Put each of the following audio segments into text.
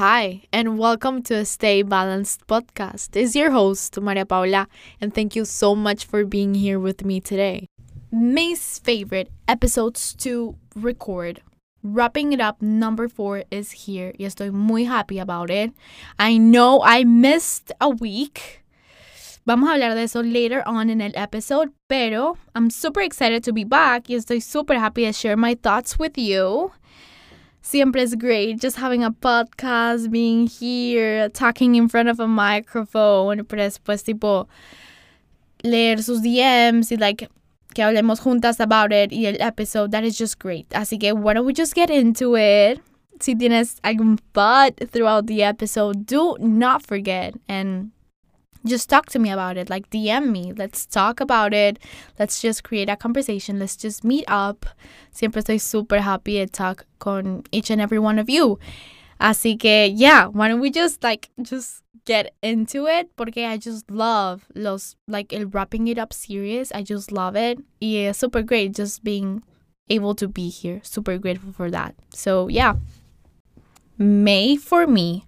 Hi, and welcome to Stay Balanced podcast. It's your host, Maria Paula, and thank you so much for being here with me today. May's favorite episodes to record. Wrapping it up, number four is here. Y estoy muy happy about it. I know I missed a week. Vamos a hablar de eso later on in el episode, pero I'm super excited to be back y estoy super happy to share my thoughts with you. Siempre es great just having a podcast, being here, talking in front of a microphone, pero después tipo leer sus DMs y like que hablemos juntas about it y el episode, that is just great. Así que why don't we just get into it? Si tienes algún thought throughout the episode, do not forget and just talk to me about it. Like DM me. Let's talk about it. Let's just create a conversation. Let's just meet up. Siempre estoy super happy to talk con each and every one of you. Así que yeah, why don't we just like just get into it? Porque I just love los like el wrapping it up series. I just love it. Yeah, super great just being able to be here. Super grateful for that. So yeah. May for me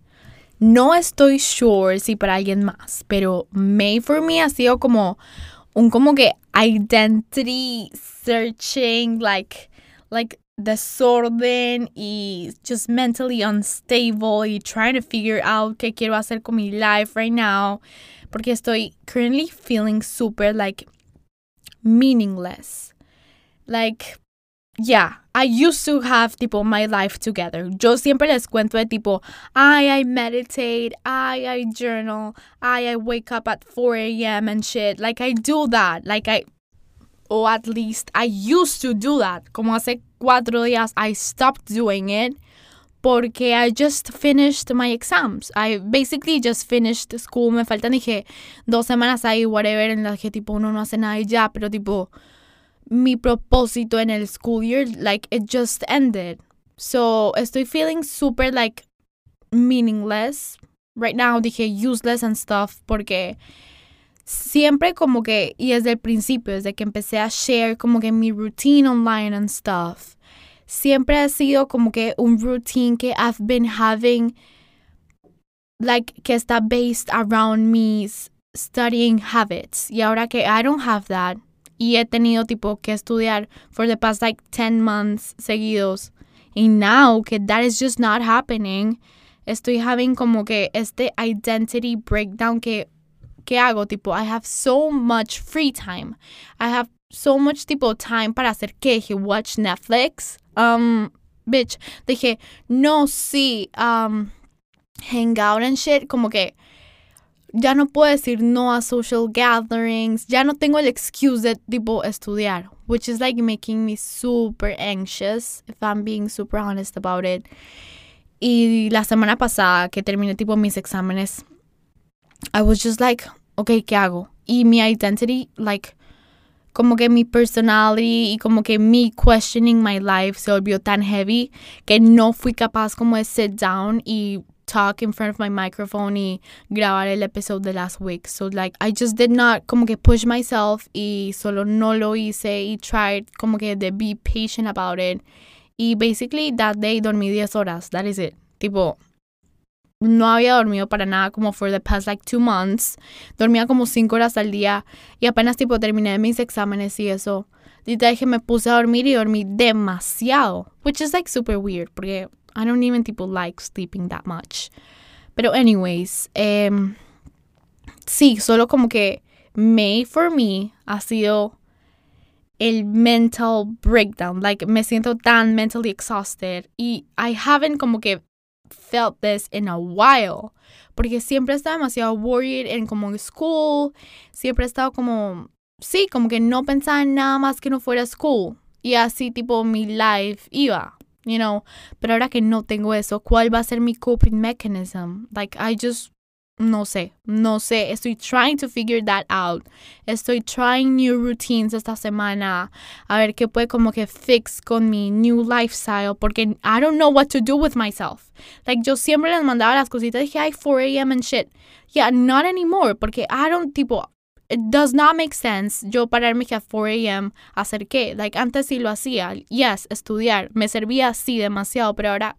No estoy sure si para alguien más, pero May for me ha sido como un como que identity searching, like, like desorden y just mentally unstable y trying to figure out qué quiero hacer con mi life right now. Porque estoy currently feeling super like meaningless. Like, yeah, I used to have tipo my life together. Yo siempre les cuento de tipo, I I meditate, I I journal, I I wake up at 4 a.m. and shit. Like I do that. Like I or at least I used to do that. Como hace cuatro días I stopped doing it porque I just finished my exams. I basically just finished school. Me faltan dije dos semanas ahí, whatever, en las que tipo uno no hace nada y ya, pero tipo mi propósito en el school year, like it just ended. So estoy feeling super like meaningless. Right now dije useless and stuff porque siempre como que, y desde el principio, desde que empecé a share como que mi routine online and stuff, siempre ha sido como que un routine que I've been having, like que está based around me studying habits. Y ahora que I don't have that, y he tenido tipo que estudiar for the past like 10 months seguidos. Y now que that is just not happening, estoy having como que este identity breakdown que ¿qué hago? Tipo, I have so much free time. I have so much tipo time para hacer qué? Dije, watch Netflix. Um, bitch, dije, no, sí, um, hang out and shit, como que ya no puedo decir no a social gatherings, ya no tengo el excuse de tipo estudiar, which is like making me super anxious, if I'm being super honest about it. Y la semana pasada que terminé tipo mis exámenes, I was just like, ok, ¿qué hago? Y mi identity, like, como que mi personality y como que mi questioning my life se volvió tan heavy que no fui capaz como de sit down y talk in front of my microphone y grabar el episodio de last week. So like I just did not como que push myself y solo no lo hice y tried como que de be patient about it. Y basically that day dormí 10 horas. That is it. Tipo, no había dormido para nada como for the past like two months. Dormía como 5 horas al día y apenas tipo terminé mis exámenes y eso. Y dije me puse a dormir y dormí demasiado. Which is like super weird porque I don't even people like sleeping that much. Pero anyways, um, sí, solo como que May for me ha sido el mental breakdown. Like me siento tan mentally exhausted y I haven't como que felt this in a while. Porque siempre he estado demasiado worried en como school. Siempre he estado como, sí, como que no pensaba en nada más que no fuera school. Y así tipo mi life iba you know. Pero ahora que no tengo eso, ¿cuál va a ser mi coping mechanism? Like, I just, no sé, no sé. Estoy trying to figure that out. Estoy trying new routines esta semana. A ver qué puede como que fix con mi new lifestyle. Porque I don't know what to do with myself. Like, yo siempre les mandaba las cositas. Dije, ay, 4 a.m. and shit. Yeah, not anymore. Porque I don't, tipo, it does not make sense yo pararme que a 4 a.m. hacer qué. Like, antes sí lo hacía. Yes, estudiar. Me servía así demasiado, pero ahora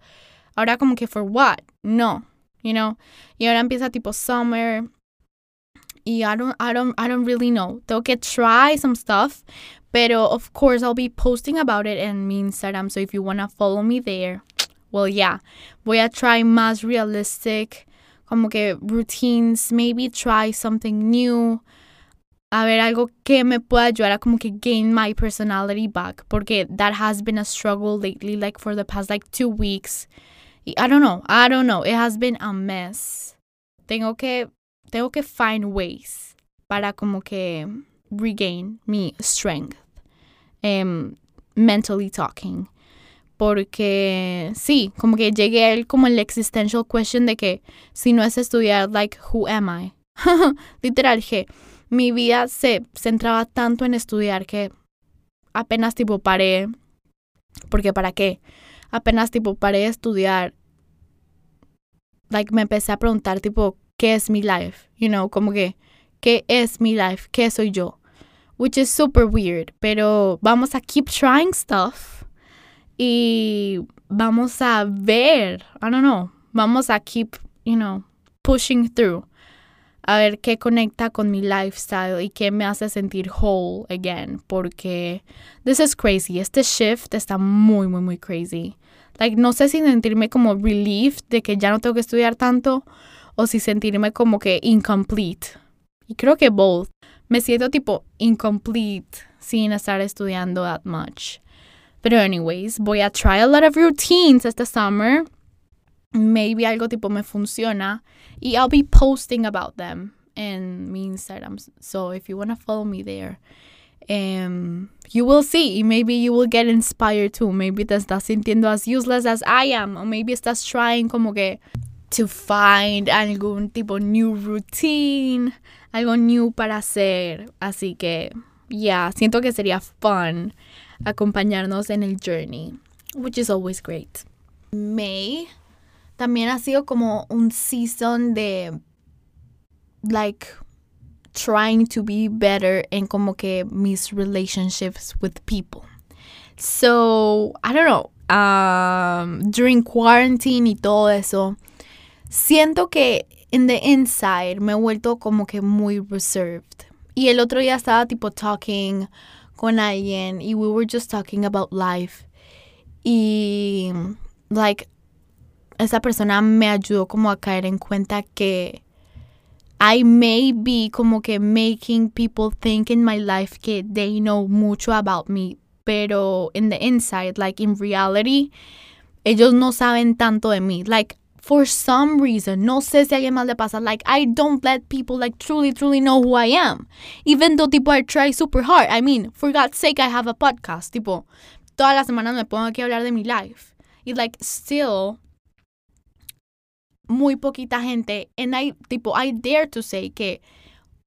Ahora como que for what? No, you know. Y ahora empieza tipo summer. Y I don't, I don't, I don't really know. Tengo que try some stuff. Pero of course I'll be posting about it in mi Instagram. So if you wanna follow me there, well yeah. Voy a try más realistic. Como que routines. Maybe try something new. A ver algo que me pueda ayudar a como que gain my personality back porque that has been a struggle lately like for the past like two weeks. I don't know I don't know it has been a mess. Tengo que tengo que find ways para como que regain mi strength um, mentally talking. Porque sí como que llegué al como el existential question de que si no es estudiar like who am I literal que mi vida se centraba tanto en estudiar que apenas tipo paré, porque para qué, apenas tipo paré de estudiar, like me empecé a preguntar tipo, ¿qué es mi life? You know, como que, ¿qué es mi life? ¿Qué soy yo? Which is super weird, pero vamos a keep trying stuff y vamos a ver, I don't know, vamos a keep, you know, pushing through a ver qué conecta con mi lifestyle y qué me hace sentir whole again, porque this is crazy. Este shift está muy, muy, muy crazy. Like, no sé si sentirme como relief de que ya no tengo que estudiar tanto o si sentirme como que incomplete. Y creo que both. Me siento tipo incomplete sin estar estudiando that much. Pero anyways, voy a try a lot of routines este summer maybe algo tipo me funciona y I'll be posting about them in my Instagram. So if you want to follow me there, um, you will see. Maybe you will get inspired too. Maybe te estás sintiendo as useless as I am. Or maybe estás trying como que to find algún tipo new routine, algo new para hacer. Así que, yeah, siento que sería fun acompañarnos en el journey, which is always great. May también ha sido como un season de like trying to be better en como que mis relationships with people. So, I don't know, um, during quarantine y todo eso, siento que in the inside me he vuelto como que muy reserved. Y el otro día estaba tipo talking con alguien y we were just talking about life. Y like esa persona me ayudó como a caer en cuenta que I may be como que making people think in my life que they know mucho about me, pero in the inside, like in reality, ellos no saben tanto de mí. Like, for some reason, no sé si a alguien más le pasa, like, I don't let people, like, truly, truly know who I am. Even though, tipo, I try super hard. I mean, for God's sake, I have a podcast. Tipo, todas las semanas me pongo aquí a hablar de mi life. Y, like, still, muy poquita gente, and I, tipo, I dare to say que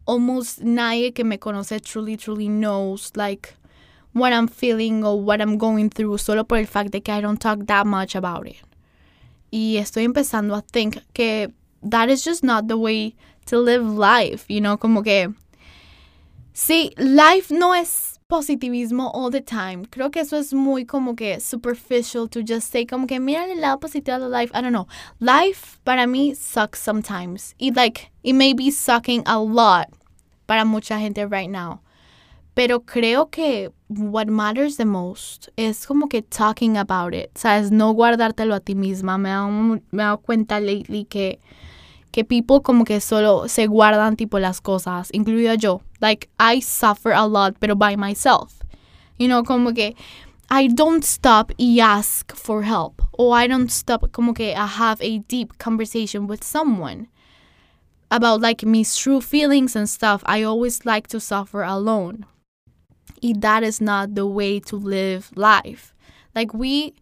almost nadie que me conoce truly, truly knows, like, what I'm feeling or what I'm going through, solo por el fact de que I don't talk that much about it. Y estoy empezando a think que that is just not the way to live life, you know, como que, sí, life no es positivismo all the time. Creo que eso es muy como que superficial to just say como que mira el lado positivo de life. I don't know. Life para mí sucks sometimes. It like it may be sucking a lot para mucha gente right now. Pero creo que what matters the most es como que talking about it. Sabes, no guardártelo a ti misma. Me me dado cuenta lately que que people como que solo se guardan tipo las cosas, incluido yo. Like, I suffer a lot, pero by myself. You know, como que I don't stop y ask for help. Or I don't stop como que I have a deep conversation with someone about like my true feelings and stuff. I always like to suffer alone. Y that is not the way to live life. Like we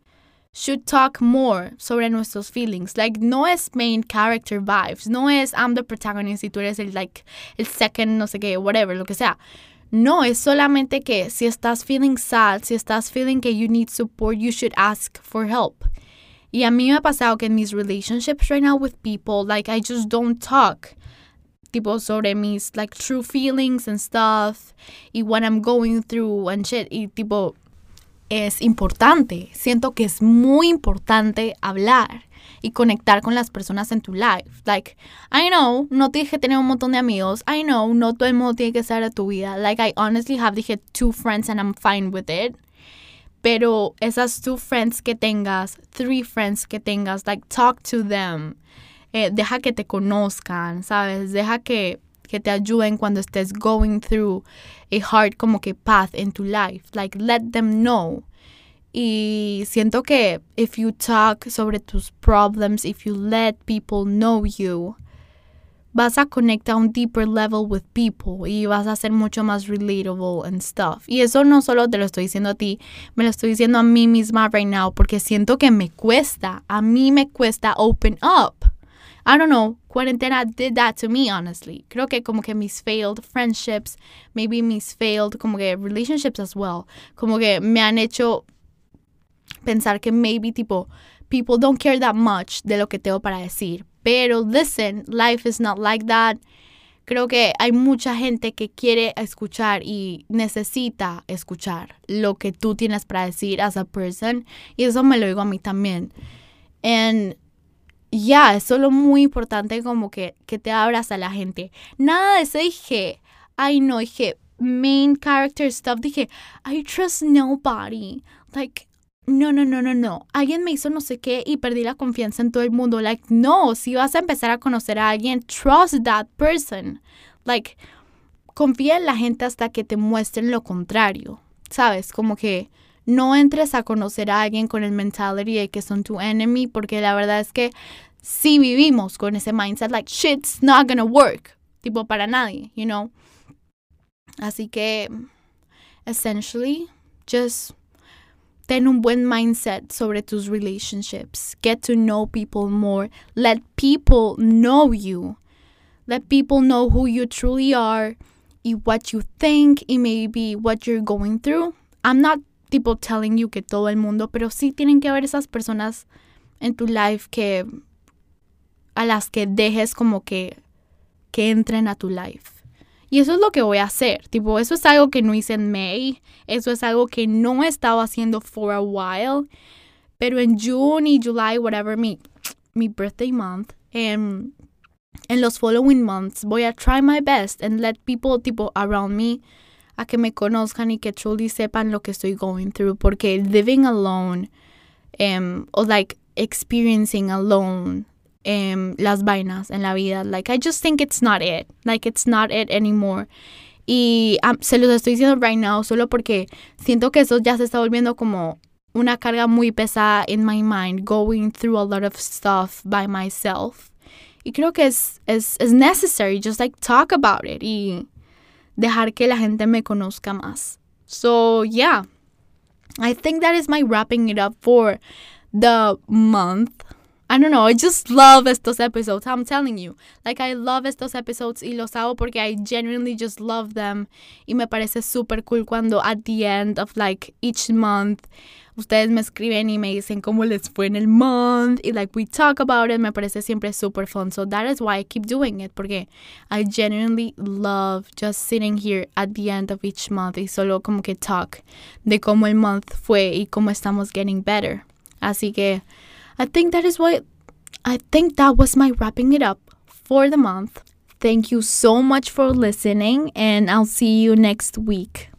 should talk more sobre nuestros feelings. Like, no es main character vibes. No es I'm the protagonist y tú eres el, like, el second, no sé qué, whatever, lo que sea. No, es solamente que si estás feeling sad, si estás feeling que you need support, you should ask for help. Y a mí me ha pasado que en mis relationships right now with people, like, I just don't talk tipo sobre mis like true feelings and stuff y what I'm going through and shit y tipo es importante. Siento que es muy importante hablar. y conectar con las personas en tu life. Like, I know, no tienes que tener un montón de amigos. I know, no todo el mundo tiene que estar a tu vida. Like, I honestly have, dije, two friends and I'm fine with it. Pero esas two friends que tengas, three friends que tengas, like, talk to them. Eh, deja que te conozcan, ¿sabes? Deja que, que te ayuden cuando estés going through a hard como que path in tu life. Like, let them know. Y siento que if you talk sobre tus problems, if you let people know you, vas a connect a un deeper level with people y vas a ser mucho más relatable and stuff. Y eso no solo te lo estoy diciendo a ti, me lo estoy diciendo a mí misma right now porque siento que me cuesta, a mí me cuesta open up. I don't know, cuarentena did that to me, honestly. Creo que como que mis failed friendships, maybe mis failed como que relationships as well, como que me han hecho pensar que maybe tipo people don't care that much de lo que tengo para decir. Pero listen, life is not like that. Creo que hay mucha gente que quiere escuchar y necesita escuchar lo que tú tienes para decir as a person. Y eso me lo digo a mí también. And yeah, es solo muy importante como que, que te abras a la gente. Nada de eso dije, ay no, dije main character stuff. Dije, I trust nobody. Like, no, no, no, no, no. Alguien me hizo no sé qué y perdí la confianza en todo el mundo. Like, no, si vas a empezar a conocer a alguien, trust that person. Like, confía en la gente hasta que te muestren lo contrario. ¿Sabes? Como que no entres a conocer a alguien con el mentality de que son tu enemy, porque la verdad es que si vivimos con ese mindset, like, shit's not gonna work. Tipo, para nadie, you know? Así que, essentially, just ten un buen mindset sobre tus relationships. Get to know people more. Let people know you. Let people know who you truly are y what you think y maybe what you're going through. I'm not tipo telling you que todo el mundo, pero sí tienen que haber esas personas en tu life que a las que dejes como que que entren a tu life. Y eso es lo que voy a hacer. Tipo, eso es algo que no hice en May. Eso es algo que no he estado haciendo for a while. Pero en June y July, whatever, mi, mi birthday month, em, en los following months, voy a try my best and let people, tipo, around me, a que me conozcan y que truly sepan lo que estoy going through. Porque living alone, um, or like experiencing alone, um, las vainas en la vida. Like, I just think it's not it. Like, it's not it anymore. Y um, se los estoy diciendo right now solo porque siento que eso ya se está volviendo como una carga muy pesada in my mind, going through a lot of stuff by myself. Y creo que es, es, es necessary, just like talk about it dejar que la gente me conozca más. So, yeah, I think that is my wrapping it up for the month. I don't know, I just love estos episodes. I'm telling you. Like, I love estos episodes y los hago porque I genuinely just love them. Y me parece súper cool cuando at the end of like each month, ustedes me escriben y me dicen cómo les fue en el month. Y like, we talk about it. Me parece siempre súper fun. So that is why I keep doing it. Porque I genuinely love just sitting here at the end of each month y solo como que talk de cómo el month fue y cómo estamos getting better. Así que. I think that is what I think that was my wrapping it up for the month. Thank you so much for listening, and I'll see you next week.